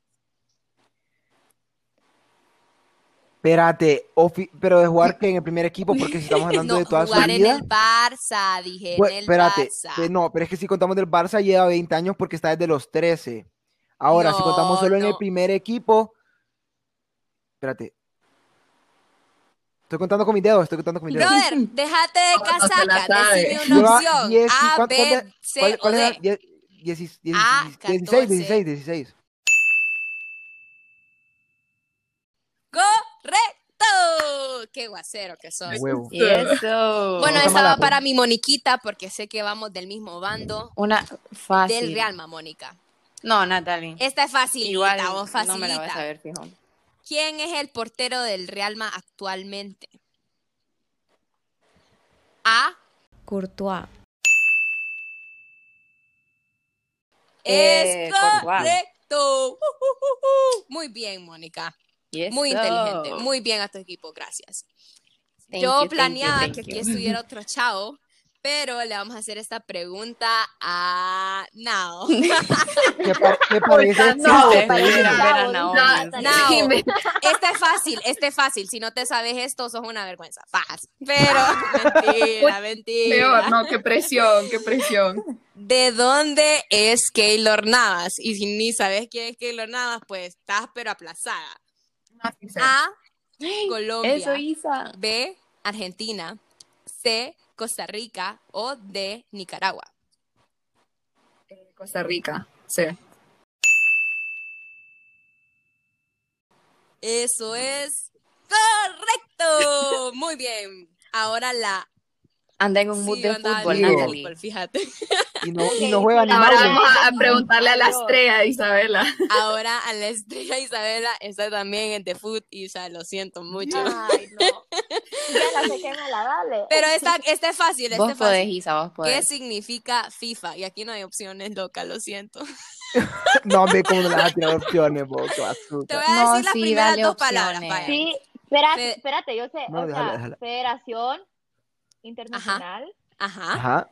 Espérate, pero de jugar que en el primer equipo, porque si estamos [laughs] hablando No, de toda su jugar en vida. el Barça, dije, Pues, en el espérate, Barça. eh, no, pero es que si contamos del Barça lleva 20 años porque está desde los 13. Ahora, si contamos No, solo en el no. primer equipo. Espérate. Estoy contando con mis dedos, estoy contando con mis dedos. Brother, déjate de No, no casaca, decime una opción. 10 y A, ¿cuánto- B, C ¿Cuál, o cuál era? D. Die- diecis- diecis- Ah, 16, 14. 16, 16, 16. ¡Correcto! ¡Qué guacero que sos! Huevo. Y eso. Bueno, esa va para mi Moniquita porque sé que vamos del mismo bando. Una fácil. Del Realma, Mónica. No, Natalie. Esta es fácil, Igual vos facilita. no me la vas a ver, fijo. ¿Quién es el portero del Realma actualmente? A. Courtois. Eh, Es Courtois. correcto. Uh, uh, uh, uh. Muy bien, Mónica. Muy inteligente. Muy bien a tu equipo, gracias. Thank Yo you, thank you, planeaba thank que you. aquí estuviera otro chavo, pero le vamos a hacer esta pregunta a Nao. ¿Qué, pa- qué parece? No, parece Nao, este es fácil, este es fácil. Si no te sabes esto, sos una vergüenza. Paz. Pero, [laughs] mentira, mentira. Peor, no, qué presión, qué presión. ¿De dónde es Keylor Navas? Y si ni sabes quién es Keylor Navas, pues estás pero aplazada. No, sí sé. A. [gasps] Colombia. Eso, Isa. B. Argentina. C. Costa Rica. O D. Nicaragua. Costa Rica, sí. Eso es correcto. Muy bien. Ahora la. Anda en un mood Sí, de fútbol, Natalie. fútbol, fíjate. Y no, y [laughs] no juega ni Ahora vamos a, preguntarle a la estrella, Isabela. [laughs] Ahora a la estrella Isabela está también en The Food. Isa, lo siento mucho. Ay, no. [laughs] Ya la sé que me la dale. Pero esta, este es fácil. Este Vos es podés, fácil. Isa, vos ¿Qué podés. significa FIFA? Y aquí no hay opciones, loca, lo siento. No, ve cómo no tirar opciones, vos, qué Te voy a No, decir las sí, primeras dale dos palabras. opciones. vaya. Sí, espera- Fe- espérate, yo sé. No, o déjala, sea, déjala. Federación Internacional, Ajá. Ajá.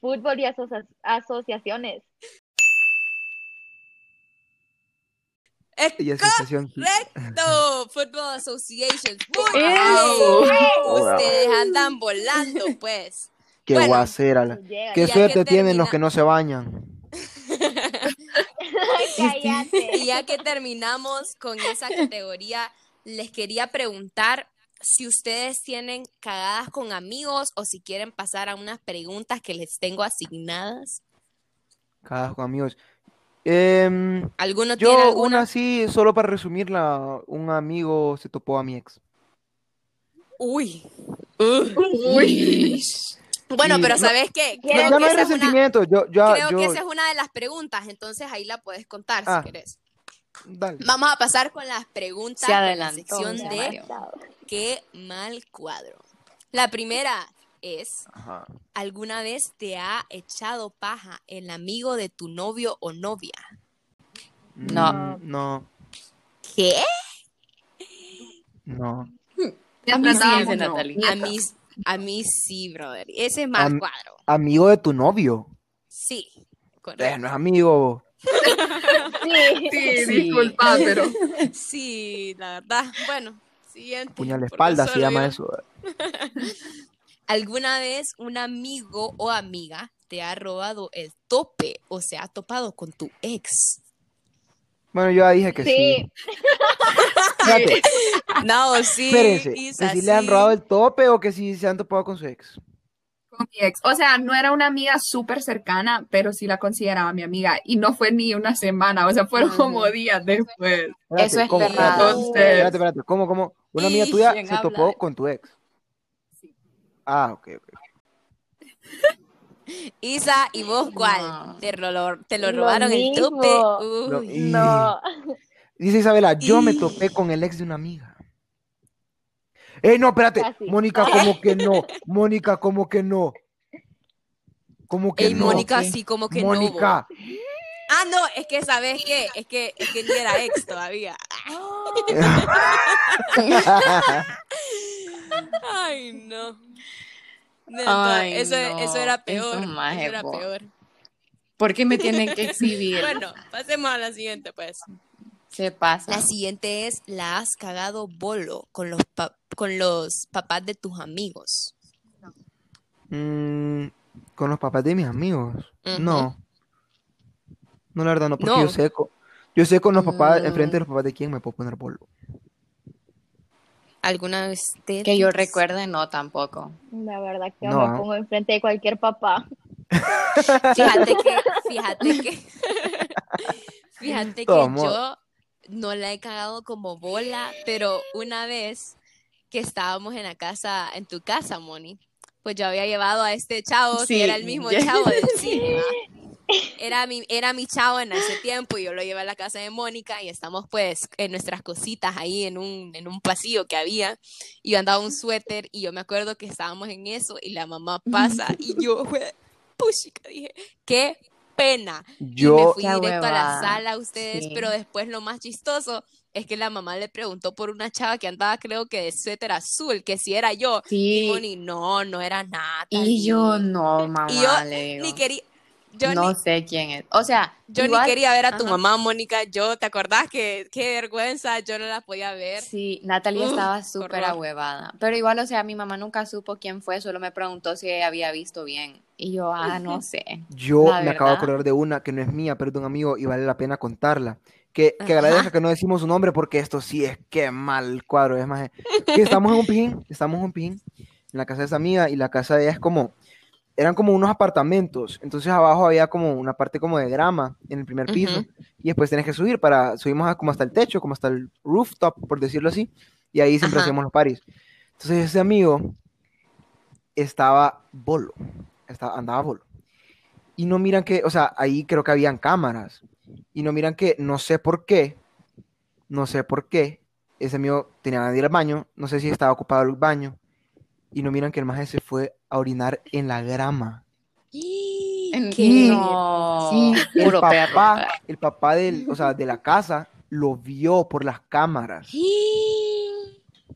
Fútbol y asocia- asociaciones. Es Y asociación. correcto. [laughs] Football Association. Bien. Ustedes andan volando, pues. Qué Bueno. guacera. la-. Qué suerte que tienen los que no se bañan. [laughs] Cállate. [laughs] Y ya que terminamos con esa categoría, les quería preguntar si ustedes tienen cagadas con amigos o si quieren pasar a unas preguntas que les tengo asignadas. Carajo, amigos. Em, ¿Alguno tiene yo, alguna? una así, solo para resumirla, un amigo se topó a mi ex. Uy. Uy. Bueno, Y pero no- ¿sabes qué? Creo no que hay esa es una- resentimiento, yo, Creo yo, que esa es una de las preguntas, entonces ahí la puedes contar Ah. si querés. dale. Vamos a pasar con las preguntas Se de la sección se de. Qué mal cuadro. La primera es, Ajá. ¿alguna vez te ha echado paja el amigo de tu novio o novia? No. Mm, no, ¿Qué? no. Ya A mí sí, no. A mí, a mí sí, brother. Ese es mal Am- cuadro. Amigo de tu novio. Sí, Eh, correcto. no es amigo. [laughs] Sí. Sí, Sí. disculpa, pero Sí, la verdad. Bueno, siguiente. Puñal de porque espalda se llama eso. [laughs] ¿Alguna vez un amigo o amiga te ha robado el tope o se ha topado con tu ex? Bueno, yo ya dije que sí. Sí. [laughs] No, sí. espérense, que si le han sí. robado el tope o que si se han topado con su ex. Con mi ex. O sea, no era una amiga súper cercana, pero sí la consideraba mi amiga. Y no fue ni una semana, o sea, fueron como días después. Espérate, Eso es ¿cómo? perrado. Espérate, Entonces- espérate, espérate, ¿cómo, cómo? Una amiga tuya ¿quién se habla topó con tu ex. Ah, ok, ok. Isa, ¿y vos cuál? No. ¿Te lo, te lo Lo robaron el mismo. tope? Lo- Uy. y- No. Dice Isabela, yo me topé con el ex de una amiga. Eh, no, espérate. Casi. Mónica, como [laughs] que no. Mónica, como que no. Como que Ey, no. Mónica, ¿qué? sí, como que no. Mónica. Ah, no, es que, ¿sabes qué? Es que, es que ni era ex todavía. [laughs] Ay, no. Ay, eso, no, eso era eso peor. es más Eso era peor. ¿Por qué me tienen que exhibir? Bueno, pasemos a la siguiente, pues. Se pasa. La siguiente es, ¿la has cagado bolo con los, pa- con los papás de tus amigos? Mm, con los papás de mis amigos. No. No, la verdad, no, porque No. yo sé, yo sé con los papás, Mm. enfrente de los papás de quién me puedo poner polvo. ¿Alguna vez te... Que yo recuerde, no, tampoco. La verdad que No, me pongo enfrente de cualquier papá. [laughs] Fíjate que, fíjate que, [laughs] fíjate que yo no la he cagado como bola, pero una vez que estábamos en la casa, en tu casa, Moni, pues yo había llevado a este chavo, Sí, que era el mismo [laughs] chavo del cine. Era mi, era mi chavo en ese tiempo y yo lo llevé a la casa de Mónica y estamos pues en nuestras cositas ahí en un, en un pasillo que había y yo andaba un suéter y yo me acuerdo que estábamos en eso y la mamá pasa y [laughs] yo, "Jue- puchica, dije, qué pena. y me Yo, fui directo a la sala a ustedes, sí. pero después lo más chistoso es que la mamá le preguntó por una chava que andaba creo que de suéter azul, que si era yo. Y Sí. Moni, no, no era nada. Y yo no, mamá, Y yo le digo. ni quería, yo no ni, sé quién es. O sea, yo igual- ni quería ver a tu ajá. mamá, Mónica. Yo, ¿te acordás que qué vergüenza? Yo no la podía ver. Sí, Natalie Uf, estaba súper ahuevada. Pero igual, o sea, mi mamá nunca supo quién fue, solo me preguntó si había visto bien. Y yo, ah, no [laughs] sé. yo La me acabo de acordar de una que no es mía, pero de un amigo y vale la pena contarla. Que, que agradezca que no decimos su nombre porque esto sí es que mal cuadro. Es más, que estamos en un pijín, estamos en un pijín, en la casa de esa amiga y la casa de ella es como, eran como unos apartamentos. Entonces abajo había como una parte como de grama en el primer piso y después tenés que subir para, subimos a- como hasta el techo, como hasta el rooftop, por decirlo así, y ahí siempre Ajá. hacíamos los paris. Entonces ese amigo estaba bolo, estaba, andaba bolo. Y no miran que, o sea, ahí creo que habían cámaras. Y no miran que, no sé por qué, no sé por qué, ese amigo tenía ganas de ir al baño, no sé si estaba ocupado el baño. Y no miran que el maje se fue a orinar en la grama. En- ¿Qué? No, Y el puro perro. papá, el papá del, o sea, de la casa lo vio por las cámaras.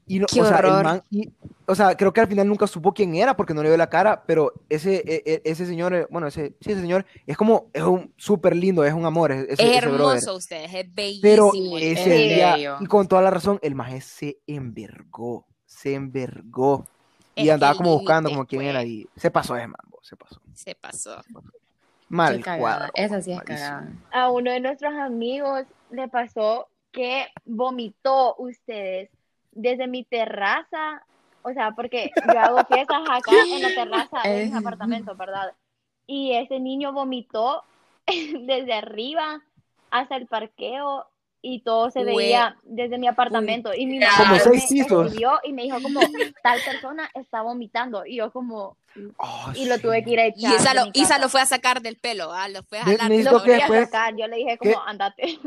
Y no- Qué o sea, el man- y- o sea, creo que al final nunca supo quién era porque no le vio la cara, pero ese, e- e- ese señor, eh, bueno, ese, sí, ese señor es como, es un súper lindo, es un amor, ese, Es ese brother. hermoso ustedes, es Pero bellísimo. es ese día, bello. y con toda la razón, el maje se envergó, se envergó. Es Y andaba como buscando como quién era y se pasó de mambo, se pasó. Se pasó. Mal Qué cuadro, Esa sí es cagada. A uno de nuestros amigos le pasó que vomitó ustedes desde mi terraza, o sea, porque yo hago fiestas acá en la [laughs] terraza de mis Eh. apartamentos, ¿verdad? Y ese niño vomitó [laughs] desde arriba hasta el parqueo y todo se veía desde mi apartamento y mi Como mamá seis me escribió y me dijo como tal persona está vomitando y yo como Oh, y lo tuve que ir a echar Y Isa lo, mi Isa lo fue a sacar del pelo, ¿ah? Lo fue a jalar. lo fui a sacar, yo le dije como ¿Qué? andate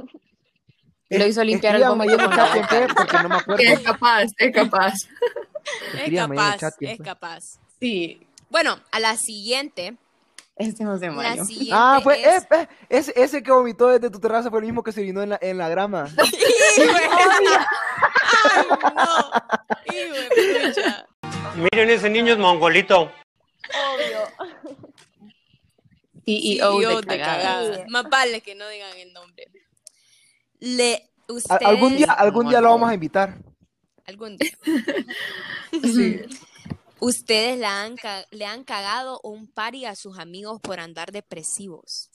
Lo hizo limpiar el vómito con la boca. porque no me acuerdo. Es capaz, es capaz. Es capaz, es capaz. Sí, Bueno, a la siguiente. este La Mario. siguiente Ah, fue, es... eh, eh, ese, ese que vomitó desde tu terraza fue el mismo que se vino en la, en la grama. [laughs] ¡Sí, güey! ¡Ay, no! ¡Sí, güey, pucha! Miren, ese niño es mongolito. obvio CEO CEO de cagada. Sí. Más vale que no digan el nombre. Le, A- ustedes... algún día, algún día lo vamos a invitar. Algún día. [laughs] Sí. ¿Ustedes le han, ca- le han cagado un pari a sus amigos por andar depresivos?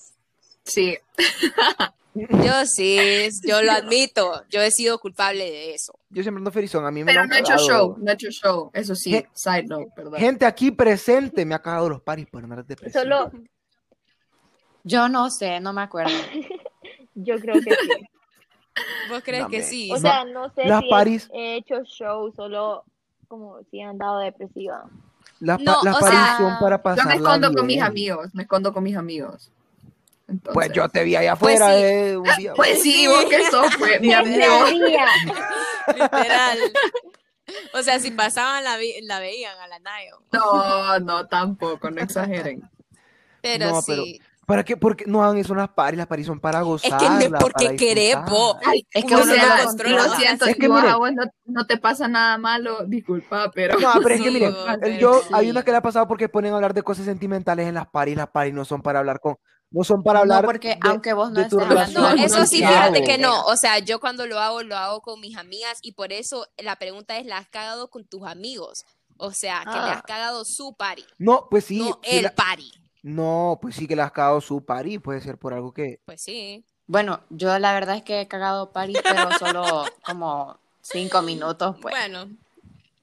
Sí. [laughs] Yo sí, yo lo admito. Yo he sido culpable de eso. Yo siempre ando felizón, a mí me Pero lo han no he hecho show, no he hecho show. Eso sí, side note, perdón. Gente aquí presente me ha cagado los paris por andar depresivo. solo Yo no sé, no me acuerdo. [laughs] yo creo que sí ¿Vos crees que sí? o sea no sé Las si he- paris- he, hecho show solo como si he andado depresiva Las, pa- No, las paris sea, son para Yo pasar me escondo con mis amigos, me escondo con mis amigos. Entonces, Pues yo te vi allá Pues afuera sí. eh, un [laughs] día. Pues sí, vos que sos, pues, mi amigo. [laughs] Literal. O sea, si pasaban la, vi- la veían a la Nayo. [laughs] No, no, tampoco, no exageren. Pero No, pero sí. ¿Para qué? Porque no hagan eso las paris, las paris son para Es gozar. que no es porque querés, po. Ay, Es que Uno no controla. lo siento, Es que vos mire- vos no, no te pasa nada malo, disculpa, pero No, pero es que [laughs] Sí, miren, pero yo, sí. hay una que le ha pasado porque ponen a hablar de cosas sentimentales en las paris, las paris no son para hablar con, no son para No, hablar porque de- aunque vos no estés hablando No, relación No, eso sí, fíjate que no. O sea, yo cuando lo hago, lo hago con mis amigas y por eso la pregunta es, ¿la has cagado con tus amigos? O sea, que le Ah. has cagado su party, No, pues sí, no sí el la- party. No, pues sí que le has cagado su paris, puede ser por algo que, Pues sí. Bueno, yo la verdad es que he cagado París, pero [laughs] solo como cinco minutos, pues, Bueno,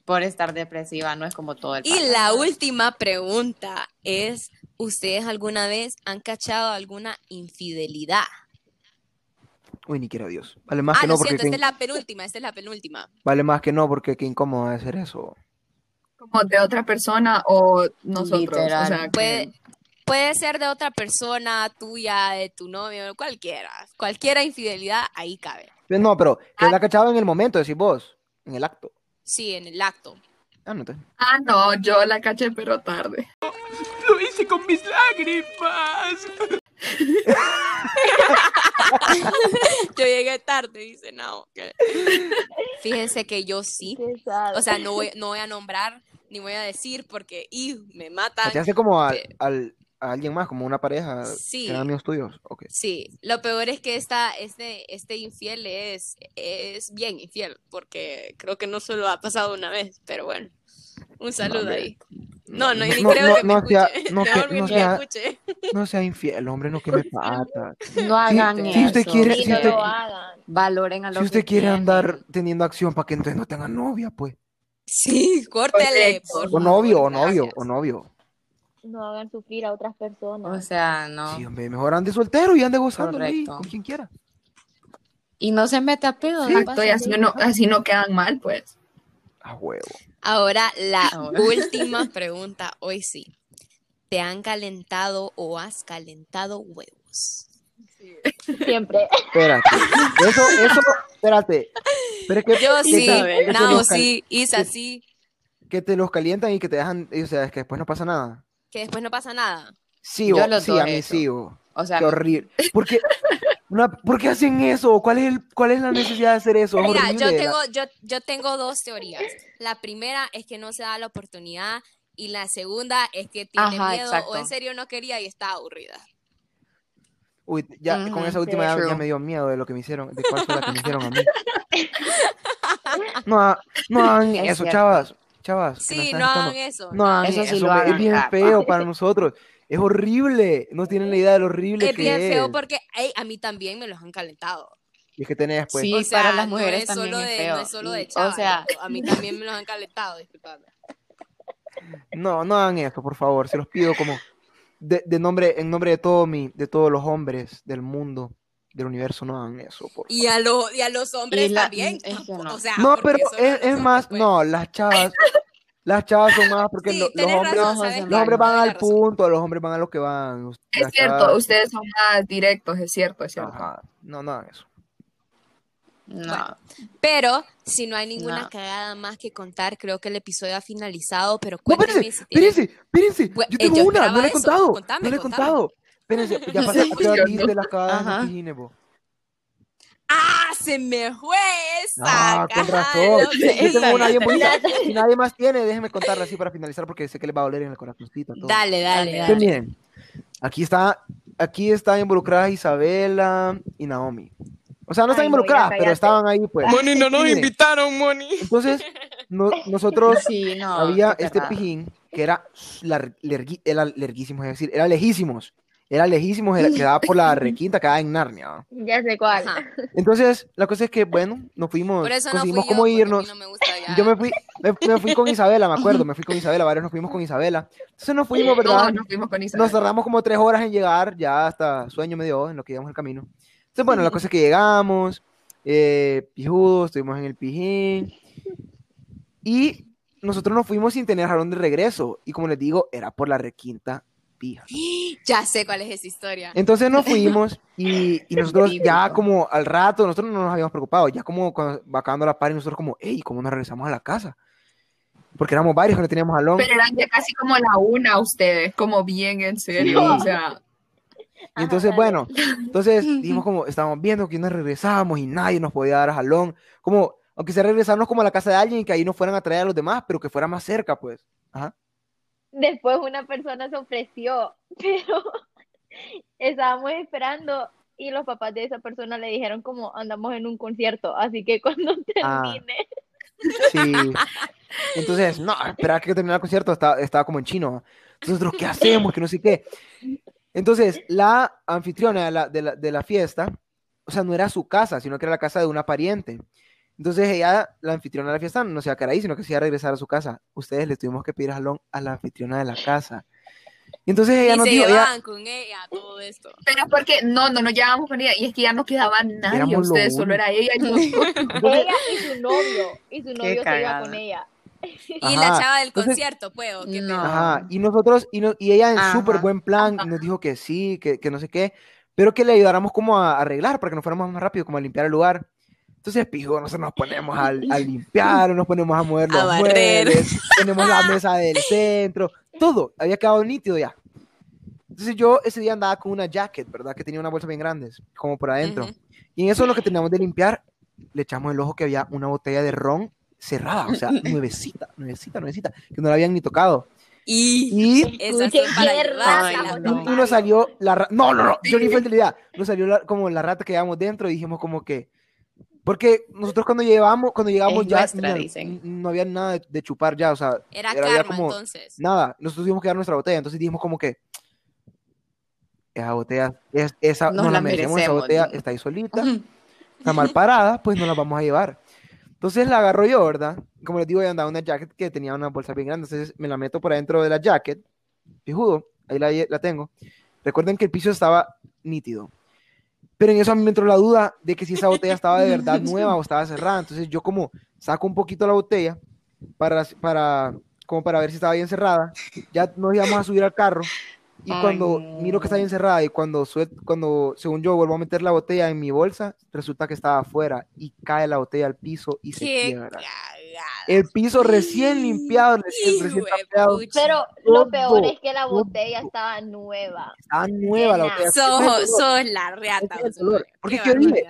por estar depresiva, no es como todo el y la última pregunta es, ¿ustedes alguna vez han cachado alguna infidelidad? Uy, ni quiera Dios. Vale más Ah, que lo no, porque siento, qué, esta es la penúltima, esta es la penúltima. vale más que no, porque qué incómodo hacer eso. Como de otra persona o nosotros. Literal. O sea, que- Puede, puede ser de otra persona, tuya, de tu novio, cualquiera. Cualquiera infidelidad, ahí cabe. Pues No, pero que Ah. la cachaba en el momento, decís vos, en el acto. Sí, en el acto. Ah, no te. Ah, no, yo la caché, pero tarde. Lo hice con mis lágrimas. [laughs] Yo llegué tarde, dice no. que- Fíjense que yo sí. O sea, no voy, no voy a nombrar ni voy a decir porque y me matan. ¿Te hace como al- a alguien más, como una pareja Sí. eran amigos tuyos? Ok. Sí, lo peor es que esta, este, este infiel es, es bien infiel, porque creo que no solo ha pasado una vez, pero bueno, un saludo hombre. ahí. No, no, ni No, creo no, que me no sea- escuche. no [laughs] que- no que sea- escuche. No sea infiel, hombre, no que me pata. [laughs] No hagan si eso. usted quiere- si no usted- lo hagan. Valoren a los Si usted que quiere tienen. andar teniendo acción para que entonces no tenga novia, pues. Sí, [laughs] córtele, Correcto. por O novio, o novio, gracias. o novio. No hagan sufrir a otras personas. O sea, no. Sí, hombre, mejor ande soltero y ande gozando ahí, con quien quiera. Y no se mete a pedo. no Exacto, pasa y así no, así no quedan mal, pues. A huevo. Ahora la [laughs] Ahora. última pregunta, hoy sí. ¿Te han calentado o has calentado huevos? Siempre. [laughs] Espérate. Eso, eso, espérate. Pero es que, Yo sí, Nao sí, Isa sí, que te los calientan y que te dejan, o sea, es que después no pasa nada. Que después no pasa nada. Sí, Yo sí, a mí eso. sí, o- O sea, Qué horrible. ¿Por qué, [laughs] una- ¿por qué hacen eso? ¿Cuál es, el, ¿Cuál es la necesidad de hacer eso? Es Mira, horrible. yo tengo, yo, yo tengo dos teorías. La primera es que no se da la oportunidad y la segunda es que tiene Ajá, miedo o en serio no quería y está aburrida. Uy, ya con esa última ya, ya me dio miedo de lo que me hicieron, de cuál fue la que me hicieron a mí. [laughs] No, no hagan Es eso, cierto. chavas. Chavas. Sí, no hagan eso. No hagan Eso eso, sí lo hombre, es bien Ah, feo para [laughs] nosotros. Es horrible. No tienen la idea de lo horrible Es que bien feo es. porque ey, a mí también me los han calentado. Y es que tenés, pues. Sí, O sea, para las no mujeres es también solo es de, feo. No es solo de chavas, o sea, a mí también me los han calentado, disculpadme. No, no hagan eso, por favor. Se los pido como de, de nombre, en nombre de todo mi, de todos los hombres del mundo, del universo, no hagan eso, por Y a, lo- y a los hombres la- también. es que [laughs] no. O sea, No, porque pero es, es más, pues. no, las chavas, las chavas son más porque Sí, lo- los hombres, razón, Los ¿sabes hombres qué? los hombres van al punto, los hombres van a lo que van. Es las cierto, chavas- ustedes son más directos, es cierto, es cierto. Ajá, no, no hagan eso. no. Pero si no hay ninguna No. cagada más que contar, creo que el episodio ha finalizado, pero No, cuéntenme espérense, si tienen... espérense, Yo eh, tengo yo una, no le he eso. contado. Contame, no le he contame. contado. Espérense, ya pasé, dijiste no. las cagadas Ajá. ¡Ah! ¡Se me fue esa! Ah, con razón. [laughs] Yo tengo una bien bonita. Si nadie más tiene, déjenme contarla así para finalizar porque sé que les va a doler en el corazoncito. a todos. Dale, dale, Dale, Pues miren, aquí está, aquí están involucradas Isabela y Naomi. O sea, no están Ay, involucradas, pero estaban ahí, pues. Moni, no nos invitaron, Moni. Entonces, no- [laughs] nosotros Sí, no. había este pijín que era larguísimo, es decir, era lejísimos. Era lejísimos, era, quedaba por la [laughs] requinta, quedaba en Narnia. Ya sé cuál. Ajá. Entonces, la cosa es que, bueno, nos fuimos, Por eso no fui conseguimos yo, cómo mí irnos. no me gusta ya. Yo me fui, me, me fui con Isabela, me acuerdo, me fui con Isabela, varios nos fuimos con Isabela. Entonces nos fuimos, ¿verdad? Todos nos fuimos con Isabel. Nos tardamos como tres horas en llegar, ya hasta sueño me dio en lo que íbamos el camino. Entonces, bueno, la cosa es que llegamos, eh, pijudos, estuvimos en el pijín, y nosotros nos fuimos sin tener jalón de regreso, y como les digo, era por la requinta pija. [gasps] Ya sé cuál es esa historia. Entonces nos [laughs] fuimos, y, y nosotros ya como al rato, nosotros no nos habíamos preocupado, ya como cuando va acabando la par, y nosotros como, hey, ¿cómo nos regresamos a la casa? Porque éramos varios que no teníamos jalón. Pero eran ya casi como la una ustedes, como bien en serio. Sí. O sea, Y entonces, Ajá, bueno, entonces [laughs] dijimos como, estábamos viendo que nos regresábamos y nadie nos podía dar jalón. Como, aunque sea regresarnos como a la casa de alguien y que ahí nos fueran a traer a los demás, pero que fuera más cerca, pues. Ajá. Después una persona se ofreció, [laughs] pero estábamos esperando y los papás de esa persona le dijeron como andamos en un concierto, así que [laughs] cuando Ah. termine, Sí. [laughs] Entonces, no, esperar que terminara el concierto, estaba, estaba como en chino. nosotros, ¿qué hacemos? Que no sé qué. Entonces, la anfitriona de la, de la, de la fiesta, o sea, no era su casa, sino que era la casa de una pariente. Entonces, ella, la anfitriona de la fiesta, no se iba a quedar ahí, sino que se iba a regresar a su casa. Ustedes le tuvimos que pedir jalón a la anfitriona de la casa. Y entonces ella y nos se dijo, ella, llevaban con ella, todo esto. Pero es porque no, no nos llevábamos con ella. Y es que ya no quedaba nadie. Ustedes solo era ella y. [laughs] Ella y su novio. Y su novio se iba con ella. [laughs] Y la chava del entonces- concierto, pues, ¿o qué No. Ajá, y nosotros, y, no- y ella en súper buen plan nos dijo que sí, que, que no sé qué, pero que le ayudáramos como a arreglar para que nos fuéramos más rápido, como a limpiar el lugar. Entonces, pijo, nosotros nos ponemos a, a [laughs] limpiar, nos ponemos a mover A los barrer. muebles, tenemos la [laughs] mesa del centro, todo, había quedado nítido ya. Entonces yo ese día andaba con una jacket, ¿verdad? Que tenía una bolsa bien grande, como por adentro. Ujú. Y en eso lo que teníamos de limpiar, le echamos el ojo que había una botella de ron cerrada, o sea, [laughs] nuevecita, nuevecita, nuevecita, que no la habían ni tocado. Y Y esas Escuchen son para qué ayudar. Ay, rata, no. y, y nos salió la rata. No, no, no, yo ni fue de la idea. Nos salió la- como la rata que llevamos dentro y dijimos como que. Porque nosotros cuando llevamos, cuando llegamos Es ya nuestra, no, dicen. no había nada de, de chupar ya, o sea, Era ya karma, como entonces. nada. Nosotros tuvimos que dar nuestra botella, entonces dijimos como que esa botella, es, esa, Nos nos la la merecemos, esa merecemos, botella digo. está ahí solita, [laughs] está mal parada, pues no la vamos a llevar. Entonces la agarro yo, ¿verdad? Como les digo, yo andaba una jacket que tenía una bolsa bien grande, entonces me la meto por adentro de la jacket, pijudo, ahí la, la tengo. Recuerden que el piso estaba nítido. Pero en eso a mí me entró la duda de que si esa botella estaba de verdad [laughs] nueva o estaba cerrada. Entonces yo como saco un poquito la botella para, para, como para ver si estaba bien cerrada. Ya nos íbamos a subir al carro. Y Ay, cuando no. miro que está bien cerrada y cuando, suel- cuando, según yo, vuelvo a meter la botella en mi bolsa, resulta que estaba afuera y cae la botella al piso y se Qué quiebra. Cagada. El piso recién limpiado, recién, recién tapeado. Pero lo peor es que la todo. botella estaba nueva. Estaba nueva la botella. Sos, sos la reata. Porque qué dije,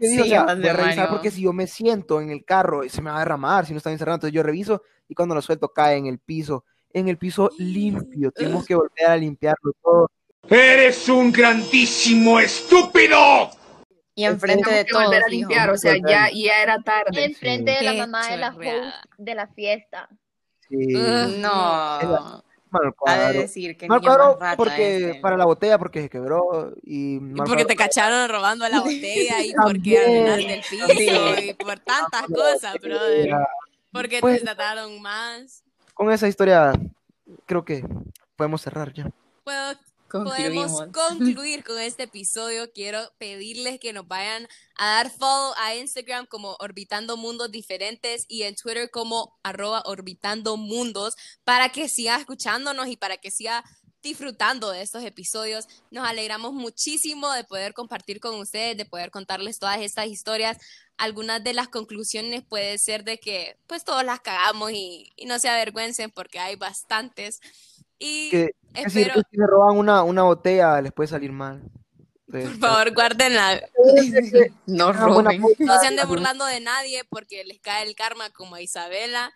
Sí, o sea, voy a revisar porque si yo me siento en el carro se me va a derramar si no está bien cerrado. Entonces yo reviso y cuando lo suelto cae en el piso, en el piso limpio. Tenemos que volver a limpiarlo todo. ¡Eres un grandísimo estúpido! Y enfrente de todos, volver a limpiar, o sea, ya, ya era tarde. Enfrente de la Qué mamá de la chorreada. host de la fiesta. Sí. Ugh. No. Mal Ha de cuadro. decir que Mal cuadro porque este. para la botella porque se quebró y Y porque te cacharon robando la botella y porque También, arruinaste el piso y por tantas cosas, brother. Porque Pues- te trataron más. Con esa historia creo que podemos cerrar ya. Puedo podemos concluir [laughs] con este episodio, quiero pedirles que nos vayan a dar follow a Instagram como Orbitando Mundos Diferentes y en Twitter como arroba Orbitando Mundos para que siga escuchándonos y para que siga disfrutando de estos episodios. Nos alegramos muchísimo de poder compartir con ustedes, de poder contarles todas estas historias. Algunas de las conclusiones puede ser de que pues todos las cagamos y, y no se avergüencen porque hay bastantes. Y Que, es decir, espero... que si me roban una, una botella les puede salir mal. Entonces, Por favor, guárdenla. [laughs] [laughs] No roben. No se anden burlando de nadie porque les cae el karma como a Isabela.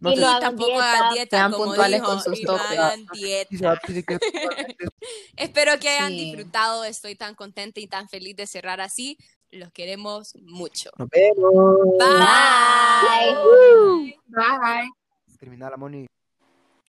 no Y y hagan tampoco dieta. hagan dieta Sean como puntuales dijo, con sus topes. [laughs] Espero que hayan Sí. disfrutado. Estoy tan contenta y tan feliz de cerrar así. Los queremos mucho. Nos vemos. Bye. Bye. Bye. Terminar la Moni.